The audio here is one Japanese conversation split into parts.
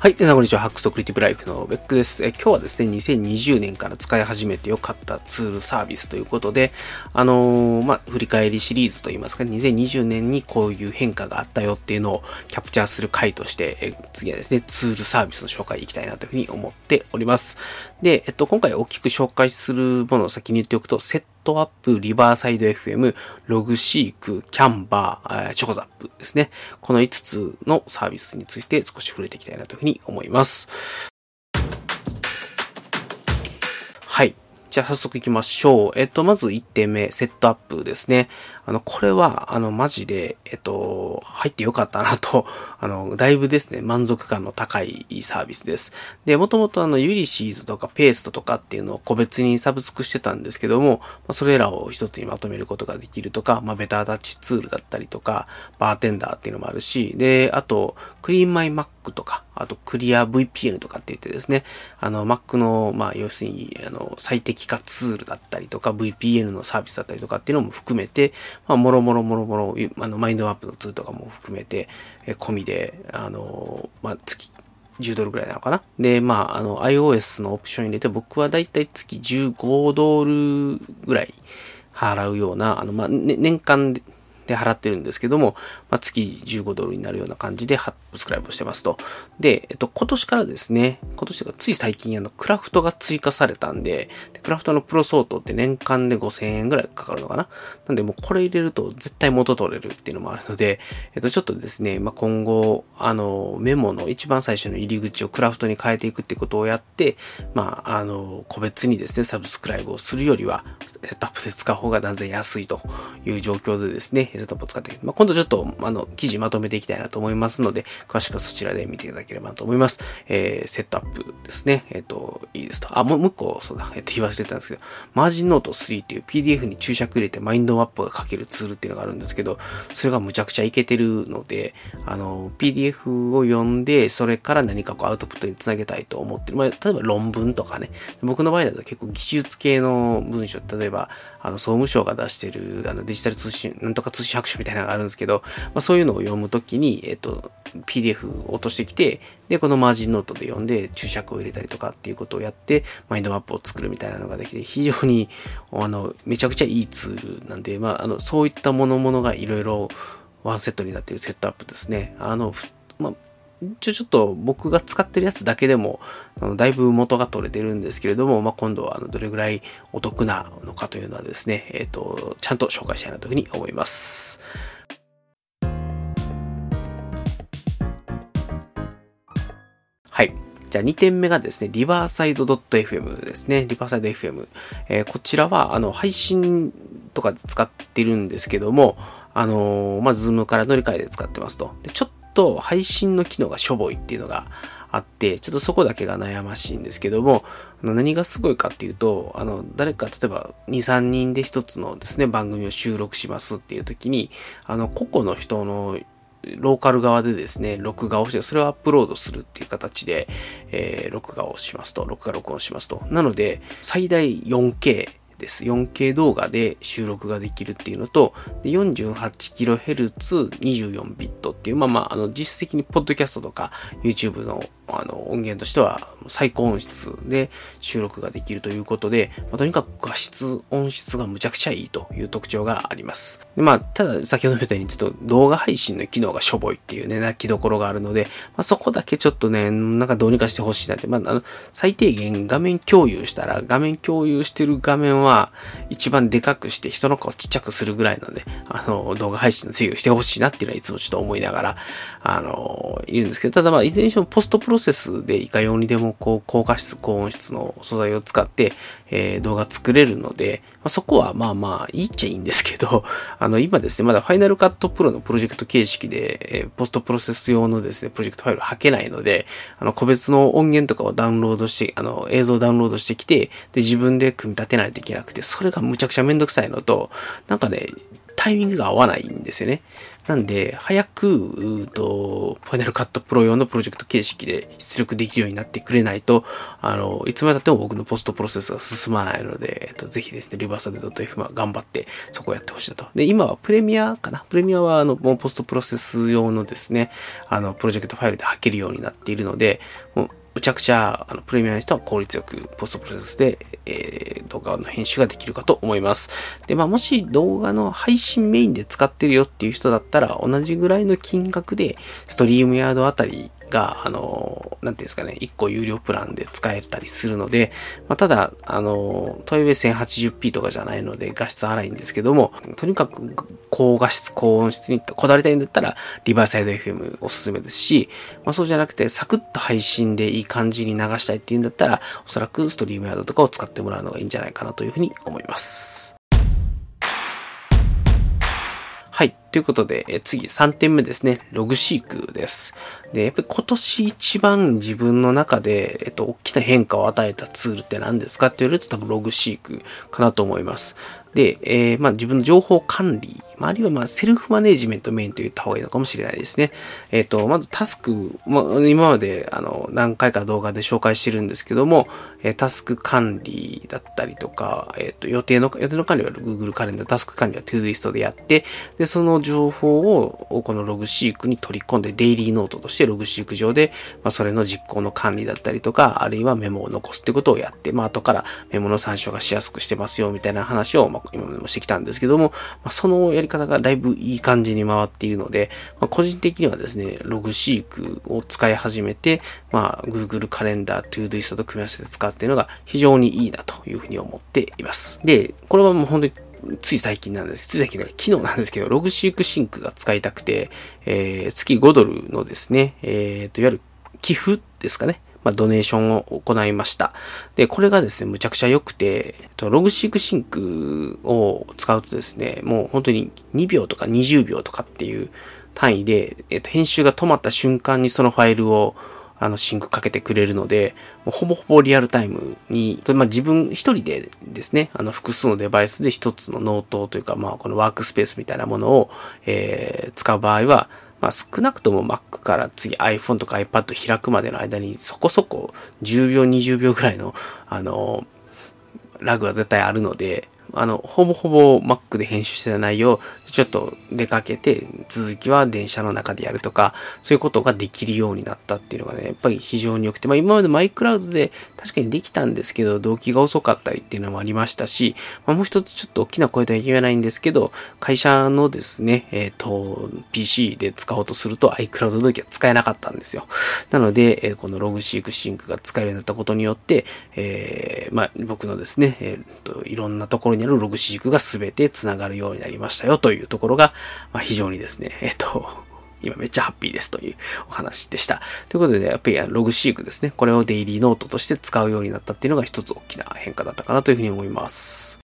はい。皆さん、こんにちは。ハックストクリティブライフのベックです。え今日はですね、2020年から使い始めてよかったツールサービスということで、あのー、まあ、振り返りシリーズといいますか、2020年にこういう変化があったよっていうのをキャプチャーする回として、え次はですね、ツールサービスの紹介いきたいなというふうに思っております。で、えっと、今回大きく紹介するものを先に言っておくと、セットアップ、リバーサイド FM、ログシーク、キャンバー、チョコザップですね。この5つのサービスについて少し触れていきたいなというふうに思います。はい。じゃあ早速行きましょう。えっと、まず1点目、セットアップですね。あの、これは、あの、マジで、えっと、入ってよかったなと、あの、だいぶですね、満足感の高いサービスです。で、もともとあの、ユリシーズとかペーストとかっていうのを個別にサブスクしてたんですけども、ま、それらを一つにまとめることができるとか、まあ、ベタータッチツールだったりとか、Bartender っていうのもあるし、で、あと、 CleanMyMac とか、あとクリア VPN とかって言ってですね、あの Mac の、まあ要するに、あの、最適化ツールだったりとか、VPN のサービスだったりとかっていうのも含めて、まあ、もろもろもろもろ、あの、マインドマップのツールとかも含めて、え込みで、あの、まあ、月、10ドルぐらいなのかな？で、まあ、あの、iOS のオプション入れて、僕はだいたい月15ドルぐらい払うような、あの、まあ、ね、年間で、払ってるんですけども、まあ、月15ドルになるような感じでサブスクライブをしてますと。で、えっと、今年からですね、今年がつい最近あの、クラフトが追加されたんで、でクラフトのプロ相当って年間で5000円ぐらいかかるのかななんでもうこれ入れると絶対元取れるっていうのもあるので、えっと、ちょっとですね、まあ、今後、あの、メモの一番最初の入り口をクラフトに変えていくってことをやって、まあ、あの、個別にですね、サブスクライブをするよりは、 Setapp で使う方が断然安いという状況でですね、 Setapp を使ってまあ、今度ちょっと、あの、記事まとめていきたいなと思いますので、詳しくはそちらで見ていただければなと思います。えー、 Setapp ですね。えっ、ー、と、いいですと。あ、もう、もう一個、そうだ、えっ、ー、と、忘れてたんですけど、 MarginNote 3っていう PDF に注釈入れてマインドマップが書けるツールっていうのがあるんですけど、それがむちゃくちゃいけてるので、あの、PDF を読んで、それから何かこうアウトプットにつなげたいと思ってる。まあ、例えば論文とかね。僕の場合だと結構技術系の文章、例えば、あの、総務省が出してる、あの、デジタル通信、なんとか通信白書みたいなのがあるんですけど、まあ、そういうのを読むときに、えっと、PDF を落としてきて、で、このマージンノートで読んで注釈を入れたりとかっていうことをやって、マインドマップを作るみたいなのができて、非常に、あの、めちゃくちゃいいツールなんで、まあ、あの、そういったものものがいろいろワンセットになっているセットアップですね。あの、ちょ、ちょっと僕が使ってるやつだけでも、あのだいぶ元が取れてるんですけれども、まあ、今度はあのどれぐらいお得なのかというのはですね、えっ、ー、と、ちゃんと紹介したいなというふうに思います。はい。じゃあ2点目がですね、リバーサイド .fm ですね。リバーサイド FM。えー、こちらは、あの、配信とかで使ってるんですけども、あのー、まあ、 Zoom から乗り換えで使ってますと。で、ちょっと配信の機能がしょぼいっていうのがあって、ちょっとそこだけが悩ましいんですけども、あの何がすごいかっていうと、あの、誰か、例えば2、3人で一つのですね、番組を収録しますっていう時に、あの、個々の人のローカル側でですね、録画をして、それをアップロードするっていう形で、えー、録画をしますと、録画録音しますと。なので、最大 4K です。4K 動画で収録ができるっていうのと、48kHz24 ビットっていう、まあまあ、あの、実質的にポッドキャストとか YouTube のあの、音源としては最高音質で収録ができるということで、まあ、とにかく画質、音質がむちゃくちゃいいという特徴があります。でまあ、ただ、先ほど言ったように、ちょっと動画配信の機能がしょぼいっていうね、泣きどころがあるので、まあ、そこだけちょっとね、なんかどうにかしてほしいなって、まあ、あの、最低限画面共有したら、画面共有してる画面は一番でかくして人の顔ちっちゃくするぐらいので、あの、動画配信の制御してほしいなっていうのはいつもちょっと思いながら、あの、いるんですけど、ただまあ、いずれにしてもポストプロセスでいかようにでもこう、高画質、高音質の素材を使って、えー、動画作れるので、まあ、そこはまあまあ、いいっちゃいいんですけど、あの、今ですね、まだファイナルカットプロのプロジェクト形式で、えー、ポストプロセス用のですね、プロジェクトファイル吐けないので、あの、個別の音源とかをダウンロードして、あの、映像をダウンロードしてきて、で、自分で組み立てないといけないくて、それがむちゃくちゃめんどくさいのと、なんかね、タイミングが合わないんですよね。なんで、早く、うーと、ファイナルカットプロ用のプロジェクト形式で出力できるようになってくれないと、あの、いつまでたっても僕のポストプロセスが進まないので、えっと、ぜひですね、リバーサルド .f は頑張ってそこをやってほしいなと。で、今はプレミアかな？プレミアは、あの、もうポストプロセス用のですね、あの、プロジェクトファイルで吐けるようになっているので、もうむちゃくちゃ、あの、プレミアの人は効率よくポストプロセスで、えー、動画の編集ができるかと思います。で、まあ、もし動画の配信メインで使ってるよっていう人だったら、同じぐらいの金額で、ストリームヤードあたりが、あの、なんていうんですかね、1個有料プランで使えたりするので、まあ、ただ、あの、トイウェイ 1080p とかじゃないので画質荒いんですけども、とにかく高画質、高音質にこだわりたいんだったら、リバーサイド FM おすすめですし、まあ、そうじゃなくて、サクッと配信でいい感じに流したいっていうんだったら、おそらくストリームヤードとかを使ってもらうのがいいんじゃないかなというふうに思います。ということで、え次3点目ですね。ログシークです。で、やっぱり今年一番自分の中で、えっと、大きな変化を与えたツールって何ですかって言われると多分ログシークかなと思います。で、えー、まあ自分の情報管理、まあ、あるいはまあセルフマネジメントメインと言った方がいいのかもしれないですね。えっ、ー、と、まずタスク、まあ、今まであの何回か動画で紹介してるんですけども、え、タスク管理だったりとか、えっ、ー、と、予定の、予定の管理は Google カレンダー、タスク管理は ToDoist でやって、で、その情報をこのログシークに取り込んでデイリーノートとしてログシーク上で、まあ、それの実行の管理だったりとか、あるいはメモを残すってことをやって、まあ、後からメモの参照がしやすくしてますよ、みたいな話を、まあ、今までもしてきたんですけども、まあ、そのやりり方がだいぶいい感じに回っているので、まあ、個人的にはですね、ログシークを使い始めて、まあ、Google カレンダー、ToDoist と組み合わせて使っているのが非常にいいなというふうに思っています。で、これはもう本当につい最近なんです。つい最近、ね、昨日なんですけど、ログシークシンクが使いたくて、えー、月5ドルのですね、えー、と、いわゆる寄付ですかね。まあ、ドネーションを行いました。で、これがですね、むちゃくちゃ良くて、 Logseq Sync を使うとですね、もう本当に2秒とか20秒とかっていう単位で、えっと、編集が止まった瞬間にそのファイルをあの、シンクかけてくれるので、もうほぼほぼリアルタイムに、まあ、自分一人でですね、あの、複数のデバイスで一つのノートというか、まあ、このワークスペースみたいなものを、えー、使う場合は、まあ、少なくとも Mac から次 iPhone とか iPad 開くまでの間にそこそこ10秒、20秒ぐらいの、あの、ラグは絶対あるので、あの、ほぼほぼ Mac で編集してた内容、ちょっと出かけて、続きは電車の中でやるとか、そういうことができるようになったっていうのがね、やっぱり非常に良くて、まあ今までマイクラウドで確かにできたんですけど、動機が遅かったりっていうのもありましたし、まあもう一つちょっと大きな声とは言えないんですけど、会社のですね、えっ、ー、と、PC で使おうとすると iCloud 動機は使えなかったんですよ。なので、えー、このログシークシンクが使えるようになったことによって、えー、まあ僕のですね、えっ、と、いろんなところにあるログ飼育が全て繋がるようになりましたよといういうところが、まあ、非常にですね、えっと、今めっちゃハッピーですというお話でした。ということで、やっぱりログシークですね。これをデイリーノートとして使うようになったっていうのが一つ大きな変化だったかなというふうに思います。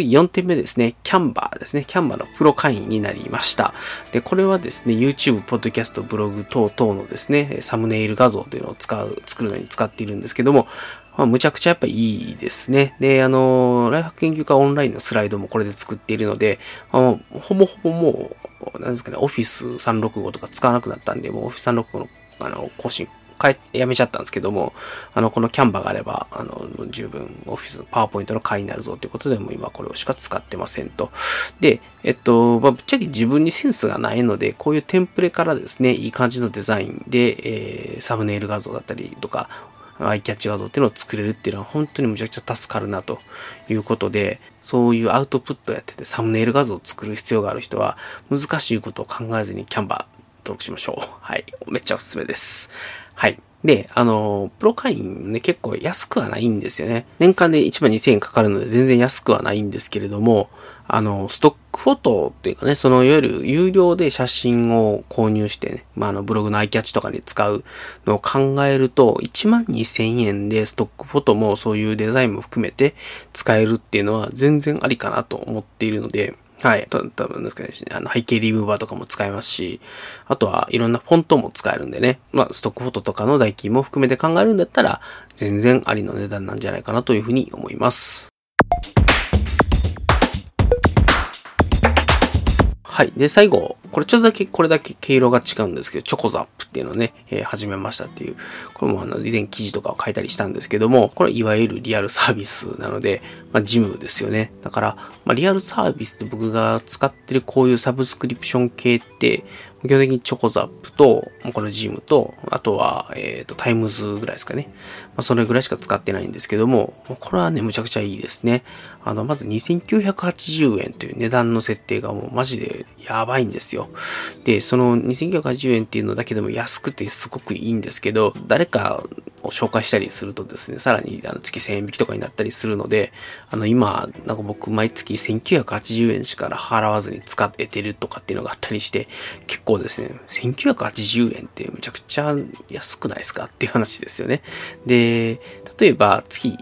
次4点目ですね。キャンバーですね。キャンバーのプロ会員になりました。で、これはですね、YouTube、ポッドキャスト、ブログ等々のですね、サムネイル画像というのを使う、作るのに使っているんですけども、まあ、むちゃくちゃやっぱいいですね。で、あの、ライフ研究家オンラインのスライドもこれで作っているので、あのほぼほぼもう、なんですかね、オフィス365とか使わなくなったんで、もうオフィス365の、あの、更新変え、やめちゃったんですけども、あの、このキャンバーがあれば、あの、十分、オフィス、パワーポイントの会になるぞということで、もう今これをしか使ってませんと。で、えっと、まあ、ぶっちゃけ自分にセンスがないので、こういうテンプレからですね、いい感じのデザインで、えー、サムネイル画像だったりとか、アイキャッチ画像っていうのを作れるっていうのは本当にむちゃくちゃ助かるなということで、そういうアウトプットやっててサムネイル画像を作る必要がある人は難しいことを考えずにキャンバー登録しましょう。はい。めっちゃおすすめです。はい。で、あの、プロ会員ね、結構安くはないんですよね。年間で1万2000円かかるので全然安くはないんですけれども、あの、ストックフォトっていうかね、そのいわゆる有料で写真を購入してね、まあ、あの、ブログのアイキャッチとかに使うのを考えると、1万2000円でストックフォトもそういうデザインも含めて使えるっていうのは全然ありかなと思っているので、はい。多分ですかね、あの背景リムーバーとかも使えますし、あとはいろんなフォントも使えるんでね、まあストックフォトとかの代金も含めて考えるんだったら、全然ありの値段なんじゃないかなというふうに思います。はい。で、最後、これちょっとだけ、これだけ毛色が違うんですけど、チョコザップっていうのをね、えー、始めましたっていう、これもあの、以前記事とかを書いたりしたんですけども、これいわゆるリアルサービスなので、まあ、ジムですよね。だから、まあ、リアルサービスで僕が使ってるこういうサブスクリプション系って、基本的に chocoZAP と、このジムと、あとは、えっ、ー、と、タイムズぐらいですかね。まあ、それぐらいしか使ってないんですけども、これはね、むちゃくちゃいいですね。あの、まず2980円という値段の設定がもうマジでやばいんですよ。で、その2980円っていうのだけでも安くてすごくいいんですけど、誰かを紹介したりするとですね、さらにあの月1000円引きとかになったりするので、あの、今、なんか僕毎月1980円しか払わずに使っててるとかっていうのがあったりして、結構構ですね、1980円ってむちゃくちゃ安くないですかっていう話ですよね。で、例えば月、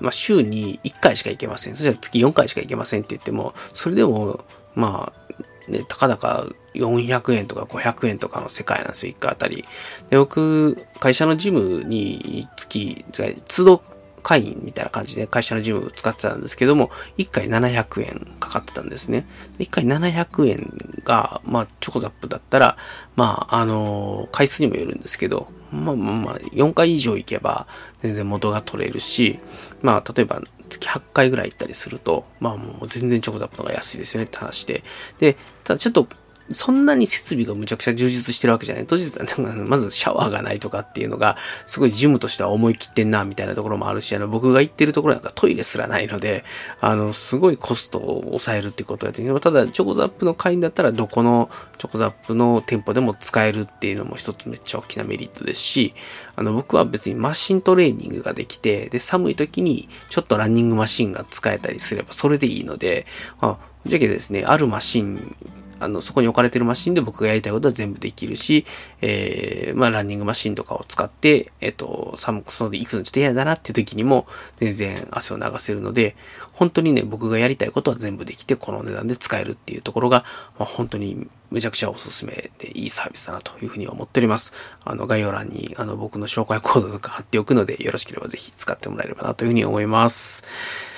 まあ、週に1回しか行けません。そしたら月4回しか行けませんって言っても、それでも、まあ、ね、たかだか400円とか500円とかの世界なんですよ、1回あたり。で、僕、会社のジムに月、都度会員みたいな感じで会社のジム使ってたんですけども、1回700円かかってたんですね。1回700円が、まあ、チョコザップだったら、まあ、あのー、回数にもよるんですけど、まあまあまあ、4回以上行けば全然元が取れるし、まあ、例えば月8回ぐらい行ったりすると、まあもう全然チョコザップの方が安いですよねって話で。で、ただちょっとそんなに設備がむちゃくちゃ充実してるわけじゃない。当日、まずシャワーがないとかっていうのが、すごいジムとしては思い切ってんな、みたいなところもあるし、あの、僕が行ってるところなんかトイレすらないので、あの、すごいコストを抑えるっていうことやってただ、チョコザップの会員だったら、どこのチョコザップの店舗でも使えるっていうのも一つめっちゃ大きなメリットですし、あの、僕は別にマシントレーニングができて、で、寒い時にちょっとランニングマシンが使えたりすれば、それでいいので、あ、じゃけですね、あるマシンあの、そこに置かれてるマシンで僕がやりたいことは全部できるし、えー、まあ、ランニングマシンとかを使って、えっ、と、寒く、そで行くのちょっと嫌だなっていう時にも、全然汗を流せるので、本当にね、僕がやりたいことは全部できて、この値段で使えるっていうところが、まあ、本当にめちゃくちゃおすすめでいいサービスだなというふうに思っております。あの、概要欄に、あの、僕の紹介コードとか貼っておくので、よろしければぜひ使ってもらえればなというふうに思います。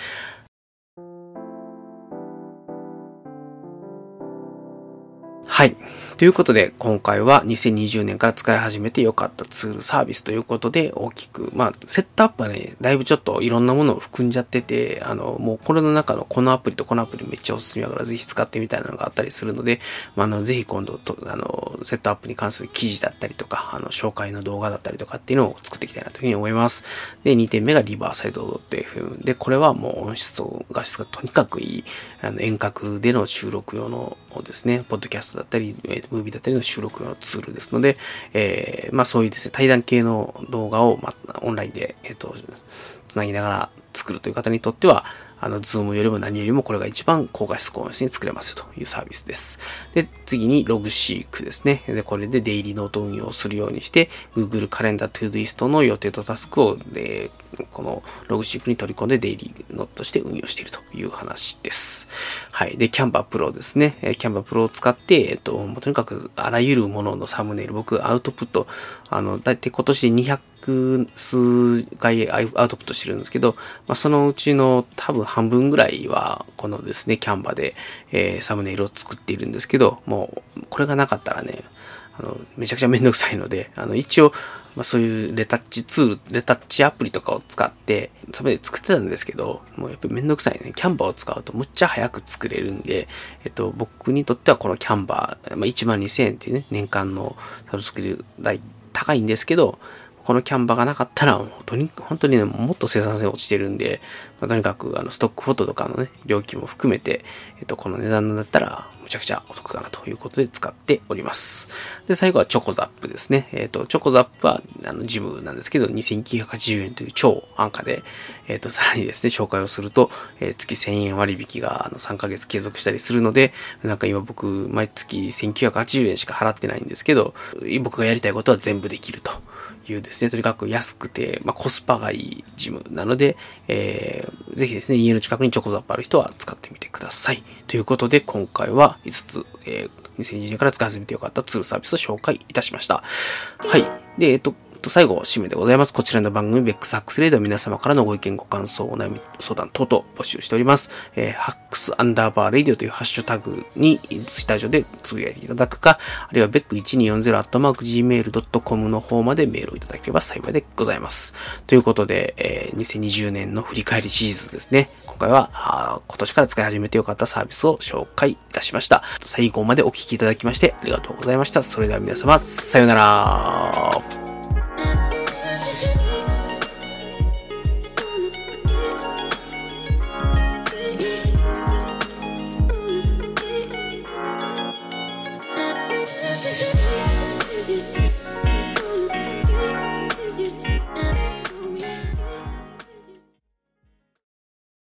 はい。ということで、今回は2020年から使い始めて良かったツール、サービスということで大きく、まあ、セットアップはね、だいぶちょっといろんなものを含んじゃってて、あの、もうこれの中のこのアプリとこのアプリめっちゃおすすめだからぜひ使ってみたいなのがあったりするので、まあ、あの、ぜひ今度と、あの、セットアップに関する記事だったりとか、あの、紹介の動画だったりとかっていうのを作っていきたいなというふうに思います。で、2点目がリバーサイド .fm で、これはもう音質と画質がとにかくいい、あの、遠隔での収録用のですね、ポッドキャストだったり、ムービーだったりの収録用のツールですので、えー、まあそういうですね、対談系の動画を、まあ、オンラインで、えっ、ー、と、つなぎながら作るという方にとっては、あの、 Zoom よりも何よりもこれが一番高画質高音質に作れますよというサービスです。で、次に Logseq ですね。で、これでデイリーノート運用するようにして、Google カレンダー Todoist の予定とタスクを、で、このログシークに取り込んでデイリーノートとして運用しているという話です。はい。で、キャンバープロですね。キャンバープロを使って、えっと、とにかくあらゆるもののサムネイル、僕アウトプット、あの、だいたい今年200数回アウトプットしてるんですけど、まあ、そのうちの多分半分ぐらいは、このですね、キャンバで、えー、サムネイルを作っているんですけど、もう、これがなかったらね、あの、めちゃくちゃめんどくさいので、あの、一応、まあ、そういうレタッチツール、レタッチアプリとかを使って、サムネイル作ってたんですけど、もうやっぱりめんどくさいね。キャンバーを使うとむっちゃ早く作れるんで、えっと、僕にとってはこのキャンバー、まあ、12,000円っていうね、年間のサブスクリ代高いんですけど、このキャンバーがなかったら、本当に、本当にね、もっと生産性落ちてるんで、まあ、とにかく、あの、ストックフォトとかのね、料金も含めて、えっと、この値段だったら、むちゃくちゃお得かなということで使っております。で、最後はチョコザップですね。えっ、と、チョコザップは、あの、ジムなんですけど、2980円という超安価で、えっ、と、さらにですね、紹介をすると、えー、月1000円割引が、あの、3ヶ月継続したりするので、なんか今僕、毎月1980円しか払ってないんですけど、僕がやりたいことは全部できると。いうですね、とにかく安くて、まあ、コスパがいいジムなので、えー、ぜひですね、家の近くにチョコザップある人は使ってみてください。ということで、今回は5つ、えー、2020年から使い始めてよかったツールサービスを紹介いたしました。はい。で、えっと、と、最後、締めでございます。こちらの番組、 Beck's Hacks Radio 皆様からのご意見、ご感想、お悩み、相談等々募集しております。えー、 hacks アンダーバーレディオというハッシュタグに、ツイッター上でつぶやいていただくか、あるいは beck1240アットマーク gmail.com の方までメールをいただければ幸いでございます。ということで、えー、2020年の振り返りシリーズですね。今回は、あ今年から使い始めてよかったサービスを紹介いたしました。最後までお聴きいただきましてありがとうございました。それでは皆様、さようなら。